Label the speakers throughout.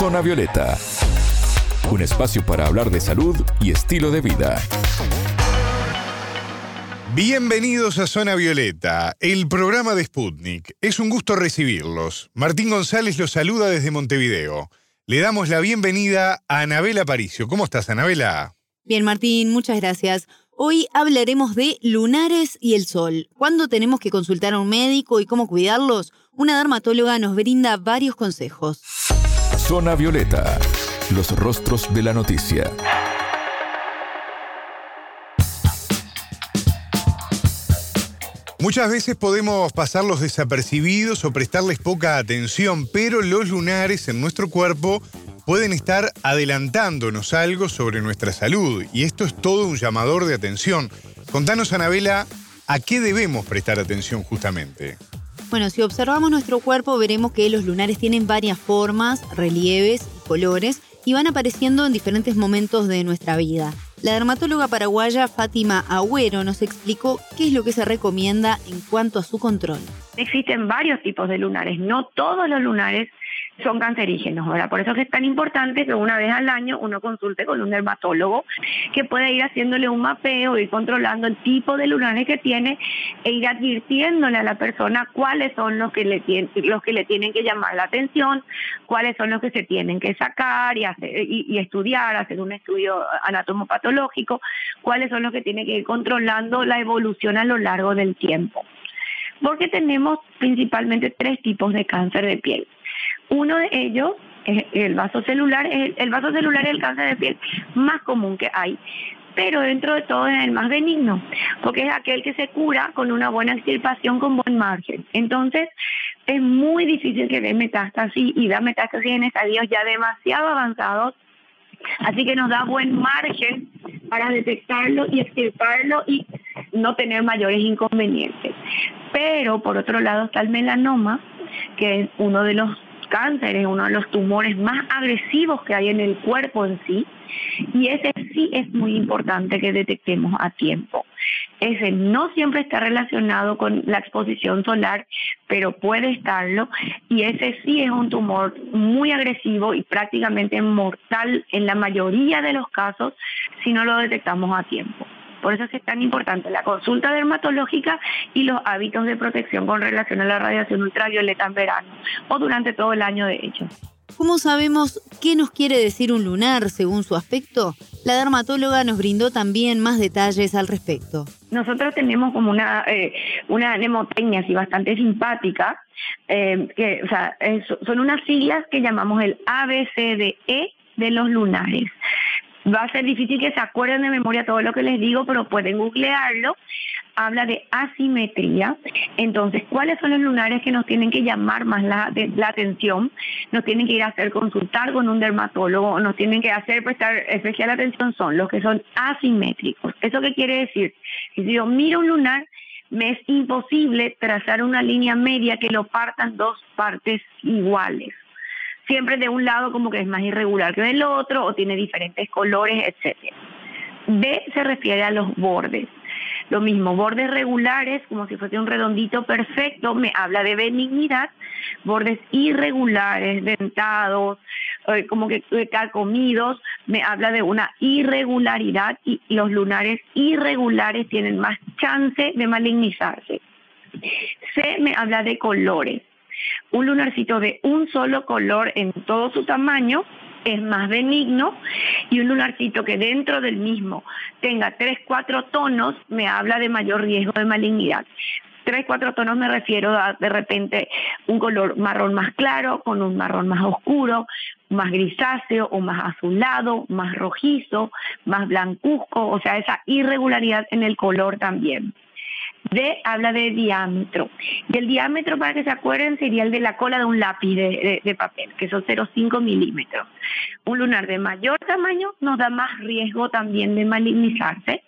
Speaker 1: Zona Violeta, un espacio para hablar de salud y estilo de vida.
Speaker 2: Bienvenidos a Zona Violeta, el programa de Sputnik. Es un gusto recibirlos. Martín González los saluda desde Montevideo. Le damos la bienvenida a Anabela Paricio. ¿Cómo estás, Anabela?
Speaker 3: Bien, Martín, muchas gracias. Hoy hablaremos de lunares y el sol. ¿Cuándo tenemos que consultar a un médico y cómo cuidarlos? Una dermatóloga nos brinda varios consejos.
Speaker 1: Zona Violeta, los rostros de la noticia.
Speaker 2: Muchas veces podemos pasarlos desapercibidos o prestarles poca atención, pero los lunares en nuestro cuerpo pueden estar adelantándonos algo sobre nuestra salud y esto es todo un llamador de atención. Contanos, Anabela, ¿a qué debemos prestar atención justamente?
Speaker 3: Bueno, si observamos nuestro cuerpo veremos que los lunares tienen varias formas, relieves y colores y van apareciendo en diferentes momentos de nuestra vida. La dermatóloga paraguaya Fátima Agüero nos explicó qué es lo que se recomienda en cuanto a su control.
Speaker 4: Existen varios tipos de lunares, no todos los lunares son cancerígenos, ¿verdad? Por eso es que es tan importante que una vez al año uno consulte con un dermatólogo que pueda ir haciéndole un mapeo, ir controlando el tipo de lunares que tiene e ir advirtiéndole a la persona cuáles son los que le, los que le tienen que llamar la atención, cuáles son los que se tienen que sacar y, hacer, y, estudiar, hacer un estudio anatomopatológico, cuáles son los que tienen que ir controlando la evolución a lo largo del tiempo. Porque tenemos principalmente tres tipos de cáncer de piel. Uno de ellos es el vaso celular, el vaso celular es el cáncer de piel más común que hay pero dentro de todo es el más benigno, porque es aquel que se cura con una buena extirpación con buen margen. Entonces, es muy difícil que dé metástasis y da metástasis en estadios ya demasiado avanzados, así que nos da buen margen para detectarlo y extirparlo y no tener mayores inconvenientes. Pero por otro lado está el melanoma, que es uno de los cáncer es uno de los tumores más agresivos que hay en el cuerpo en sí y ese sí es muy importante que detectemos a tiempo. Ese no siempre está relacionado con la exposición solar, pero puede estarlo y ese sí es un tumor muy agresivo y prácticamente mortal en la mayoría de los casos si no lo detectamos a tiempo. Por eso es tan importante la consulta dermatológica y los hábitos de protección con relación a la radiación ultravioleta en verano o durante todo el año de hecho.
Speaker 3: ¿Cómo sabemos qué nos quiere decir un lunar según su aspecto? La dermatóloga nos brindó también más detalles al respecto.
Speaker 4: Nosotros tenemos como una, eh, una mnemotecnia así bastante simpática, eh, que o sea, son unas siglas que llamamos el ABCDE de los lunares va a ser difícil que se acuerden de memoria todo lo que les digo, pero pueden googlearlo. Habla de asimetría. Entonces, ¿cuáles son los lunares que nos tienen que llamar más la, la atención? Nos tienen que ir a hacer consultar con un dermatólogo, nos tienen que hacer prestar especial atención son los que son asimétricos. ¿Eso qué quiere decir? si yo miro un lunar, me es imposible trazar una línea media que lo partan dos partes iguales siempre de un lado como que es más irregular que del otro o tiene diferentes colores, etcétera. B se refiere a los bordes. Lo mismo, bordes regulares, como si fuese un redondito perfecto, me habla de benignidad. Bordes irregulares, dentados, eh, como que calcomidos, me habla de una irregularidad y los lunares irregulares tienen más chance de malignizarse. C me habla de colores un lunarcito de un solo color en todo su tamaño es más benigno y un lunarcito que dentro del mismo tenga tres, cuatro tonos me habla de mayor riesgo de malignidad. Tres, cuatro tonos me refiero a de repente un color marrón más claro con un marrón más oscuro, más grisáceo o más azulado, más rojizo, más blancuzco, o sea, esa irregularidad en el color también. D habla de diámetro. Y el diámetro, para que se acuerden, sería el de la cola de un lápiz de, papel, que son 0,5 milímetros. Un lunar de mayor tamaño nos da más riesgo también de malignizarse.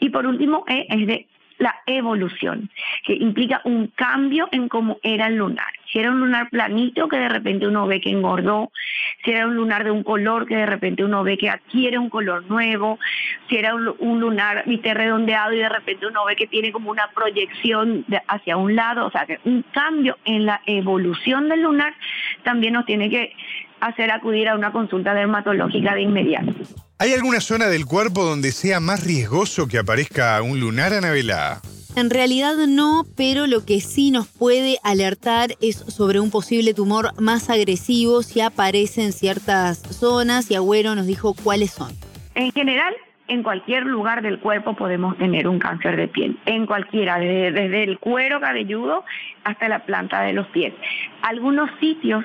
Speaker 4: Y por último, E es de la evolución, que implica un cambio en cómo era el lunar. Si era un lunar planito que de repente uno ve que engordó, si era un lunar de un color que de repente uno ve que adquiere un color nuevo, si era un, lunar, viste, redondeado y de repente uno ve que tiene como una proyección hacia un lado, o sea, que un cambio en la evolución del lunar también nos tiene que hacer acudir a una consulta dermatológica de inmediato.
Speaker 2: ¿Hay alguna zona del cuerpo donde sea más riesgoso que aparezca un lunar, Anabela?
Speaker 3: En realidad no, pero lo que sí nos puede alertar es sobre un posible tumor más agresivo si aparece en ciertas zonas y Agüero nos dijo cuáles son.
Speaker 4: En general, en cualquier lugar del cuerpo podemos tener un cáncer de piel, en cualquiera, desde, el cuero cabelludo hasta la planta de los pies. Algunos sitios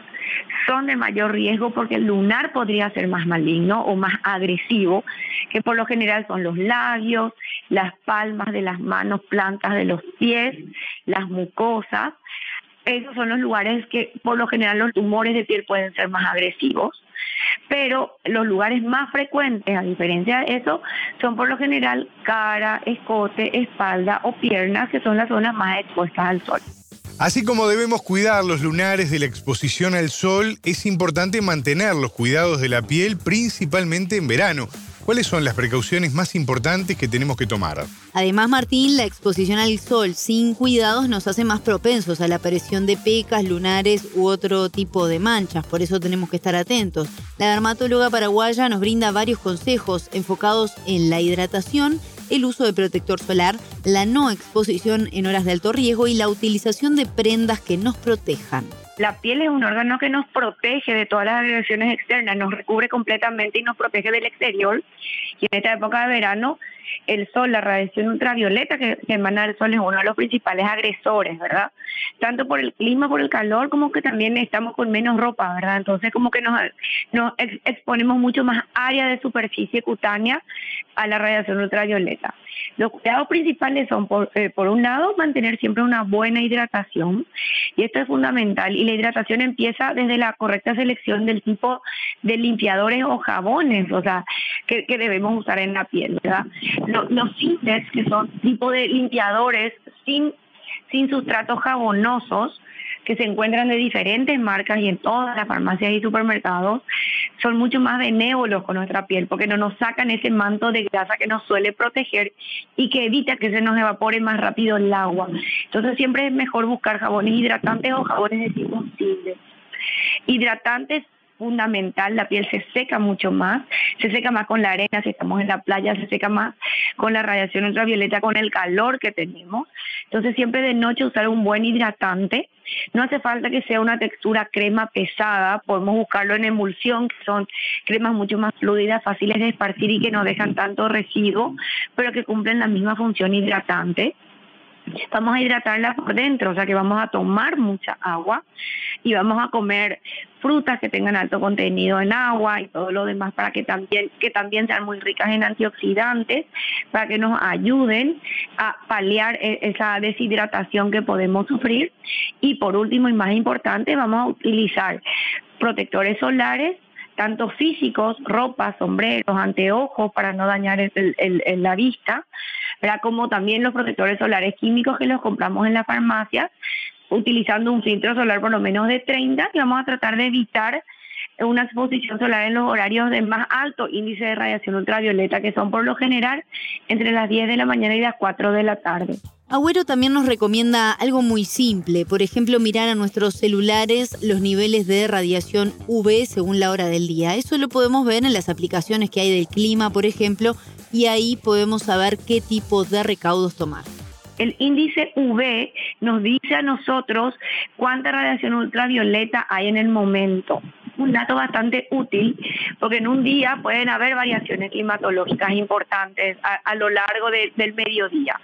Speaker 4: son de mayor riesgo porque el lunar podría ser más maligno o más agresivo, que por lo general son los labios, las palmas de las manos, plantas de los pies, las mucosas. Esos son los lugares que por lo general los tumores de piel pueden ser más agresivos pero los lugares más frecuentes, a diferencia de eso, son por lo general cara, escote, espalda o piernas, que son las zonas más expuestas al sol.
Speaker 2: Así como debemos cuidar los lunares de la exposición al sol, es importante mantener los cuidados de la piel principalmente en verano. ¿Cuáles son las precauciones más importantes que tenemos que tomar?
Speaker 3: Además, Martín, la exposición al sol sin cuidados nos hace más propensos a la aparición de pecas, lunares u otro tipo de manchas, por eso tenemos que estar atentos. La dermatóloga paraguaya nos brinda varios consejos enfocados en la hidratación, el uso de protector solar, la no exposición en horas de alto riesgo y la utilización de prendas que nos protejan.
Speaker 4: La piel es un órgano que nos protege de todas las agresiones externas, nos recubre completamente y nos protege del exterior. Y en esta época de verano, el sol, la radiación ultravioleta que, emana el sol es uno de los principales agresores, ¿verdad? Tanto por el clima, por el calor, como que también estamos con menos ropa, ¿verdad? Entonces como que nos, nos exponemos mucho más área de superficie cutánea a la radiación ultravioleta. Los cuidados principales son, por, eh, por un lado, mantener siempre una buena hidratación, y esto es fundamental, y la hidratación empieza desde la correcta selección del tipo de limpiadores o jabones, o sea, que, debemos usar en la piel, ¿verdad? Los, los que son tipo de limpiadores sin, sin sustratos jabonosos, que se encuentran de diferentes marcas y en todas las farmacias y supermercados, son mucho más benévolos con nuestra piel porque no nos sacan ese manto de grasa que nos suele proteger y que evita que se nos evapore más rápido el agua. Entonces siempre es mejor buscar jabones hidratantes o jabones de tipo simple. Hidratantes fundamental, la piel se seca mucho más, se seca más con la arena, si estamos en la playa, se seca más con la radiación ultravioleta, con el calor que tenemos. Entonces siempre de noche usar un buen hidratante. No hace falta que sea una textura crema pesada, podemos buscarlo en emulsión, que son cremas mucho más fluidas, fáciles de esparcir y que no dejan tanto residuo, pero que cumplen la misma función hidratante vamos a hidratarla por dentro, o sea que vamos a tomar mucha agua y vamos a comer frutas que tengan alto contenido en agua y todo lo demás para que también que también sean muy ricas en antioxidantes para que nos ayuden a paliar e, esa deshidratación que podemos sufrir. Y por último y más importante vamos a utilizar protectores solares tanto físicos, ropa, sombreros, anteojos para no dañar la vista, como también los protectores solares químicos que los compramos en la farmacia, utilizando un filtro solar por lo menos de 30 y vamos a tratar de evitar una exposición solar en los horarios de más alto índice de radiación ultravioleta, que son por lo general entre las 10 de la mañana y las 4 de la tarde.
Speaker 3: Agüero también nos recomienda algo muy simple, por ejemplo, mirar a nuestros celulares los niveles de radiación UV según la hora del día. Eso lo podemos ver en las aplicaciones que hay del clima, por ejemplo, y ahí podemos saber qué tipo de recaudos tomar.
Speaker 4: El índice UV nos dice a nosotros cuánta radiación ultravioleta hay en el momento un dato bastante útil porque en un día pueden haber variaciones climatológicas importantes a, lo largo del mediodía.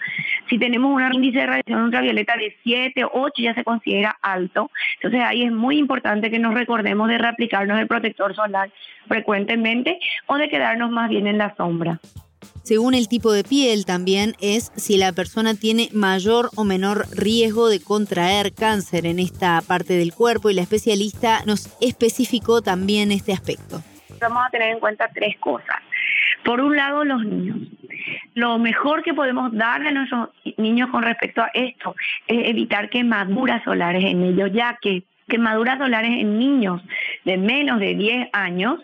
Speaker 4: Si tenemos un índice de radiación ultravioleta de 7, 8 ya se considera alto. Entonces ahí es muy importante que nos recordemos de reaplicarnos el protector solar frecuentemente o de quedarnos más bien en la sombra.
Speaker 3: Según el tipo de piel también es si la persona tiene mayor o menor riesgo de contraer cáncer en esta parte del cuerpo y la especialista nos especificó también este aspecto.
Speaker 4: Vamos a tener en cuenta tres cosas. Por un lado, los niños. Lo mejor que podemos darle a nuestros niños con respecto a esto es evitar quemaduras solares en ellos, ya que quemaduras solares en niños de menos de 10 años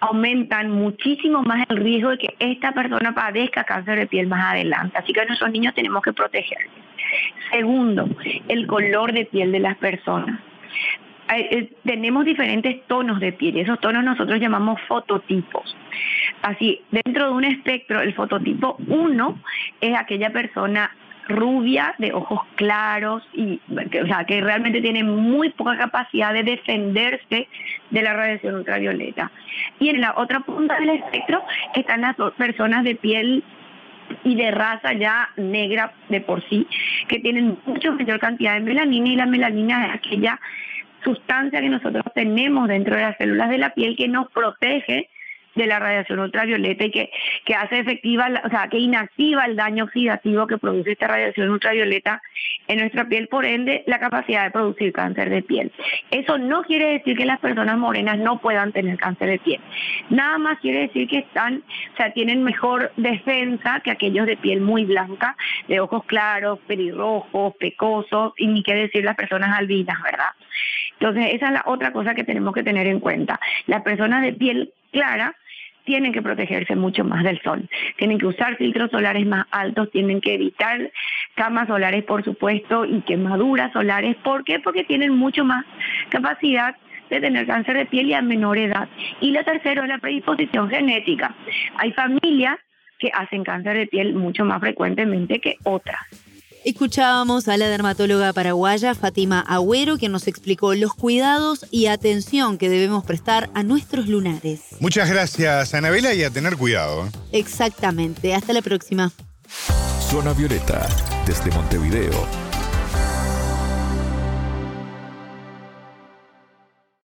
Speaker 4: aumentan muchísimo más el riesgo de que esta persona padezca cáncer de piel más adelante. Así que a nuestros niños tenemos que protegerlos. Segundo, el color de piel de las personas. eh, tenemos diferentes tonos de piel y esos tonos nosotros llamamos fototipos. Así, dentro de un espectro, el fototipo 1 es aquella persona rubia, de ojos claros, y o sea, que realmente tiene muy poca capacidad de defenderse de la radiación ultravioleta. Y en la otra punta del espectro están las personas de piel y de raza ya negra de por sí, que tienen mucho mayor cantidad de melanina y la melanina es aquella sustancia que nosotros tenemos dentro de las células de la piel que nos protege de la radiación ultravioleta y que, que hace efectiva, o sea, que inactiva el daño oxidativo que produce esta radiación ultravioleta en nuestra piel, por ende, la capacidad de producir cáncer de piel. Eso no quiere decir que las personas morenas no puedan tener cáncer de piel. Nada más quiere decir que están, o sea, tienen mejor defensa que aquellos de piel muy blanca, de ojos claros, pelirrojos, pecosos, y ni qué decir las personas albinas, ¿verdad? Entonces, esa es la otra cosa que tenemos que tener en cuenta. Las personas de piel clara tienen que protegerse mucho más del sol. Tienen que usar filtros solares más altos, tienen que evitar camas solares, por supuesto, y quemaduras solares. ¿Por qué? Porque tienen mucho más capacidad de tener cáncer de piel y a menor edad. Y lo tercero es la predisposición genética. Hay familias que hacen cáncer de piel mucho más frecuentemente que otras.
Speaker 3: Escuchábamos a la dermatóloga paraguaya Fátima Agüero, que nos explicó los cuidados y atención que debemos prestar a nuestros lunares.
Speaker 2: Muchas gracias, Anabela, y a tener cuidado. ¿eh?
Speaker 3: Exactamente. Hasta la próxima.
Speaker 1: Zona Violeta, desde Montevideo,